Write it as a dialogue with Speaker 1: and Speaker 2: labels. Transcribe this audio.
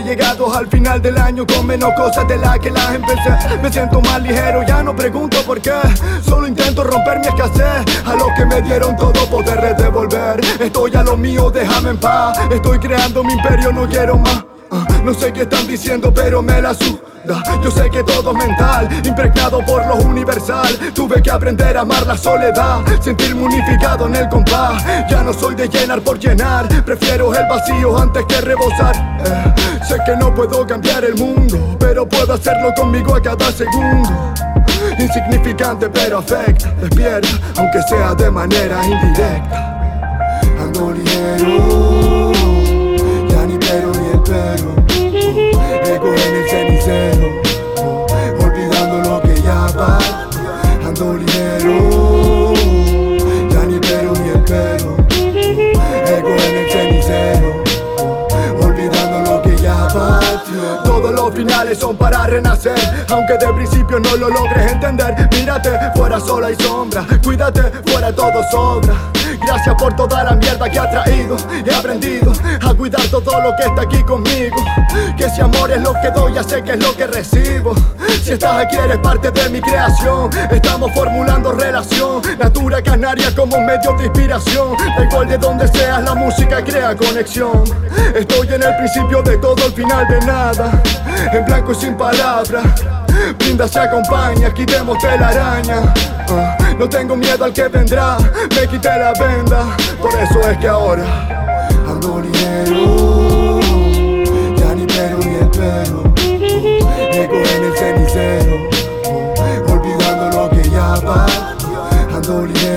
Speaker 1: llegado al final del año con menos cosas de las que las empecé. Me siento más ligero, ya no pregunto por qué. Solo intento romper mi escasez. A los que me dieron todo poder devolver. Estoy a lo mío, déjame en paz. Estoy creando mi imperio, no quiero más. No sé qué están diciendo, pero me la suda. Yo sé que todo es mental, impregnado por lo universal. Tuve que aprender a amar la soledad, sentirme unificado en el compás. Ya no soy de llenar por llenar, prefiero el vacío antes que rebosar. Eh, sé que no puedo cambiar el mundo, pero puedo hacerlo conmigo a cada segundo. Insignificante pero afecta, despierta, aunque sea de manera indirecta. the los finales son para renacer, aunque de principio no lo logres entender. Mírate, fuera sola y sombra, cuídate, fuera todo sobra. Gracias por toda la mierda que ha traído. He aprendido a cuidar todo lo que está aquí conmigo. Que si amor es lo que doy, ya sé que es lo que recibo. Si estás aquí, eres parte de mi creación. Estamos formulando relación. Natura canaria como medio de inspiración. Da igual de donde seas, la música crea conexión. Estoy en el principio de todo, el final de nada. En blanco y sin palabras. Brinda se acompaña, quitemos telaraña. Ah, no tengo miedo al que vendrá, me quité la venda. Por eso es que ahora ando ligero. Ya ni pero ni espero. Ego en el cenicero. Olvidando lo que ya va. Ando ligero.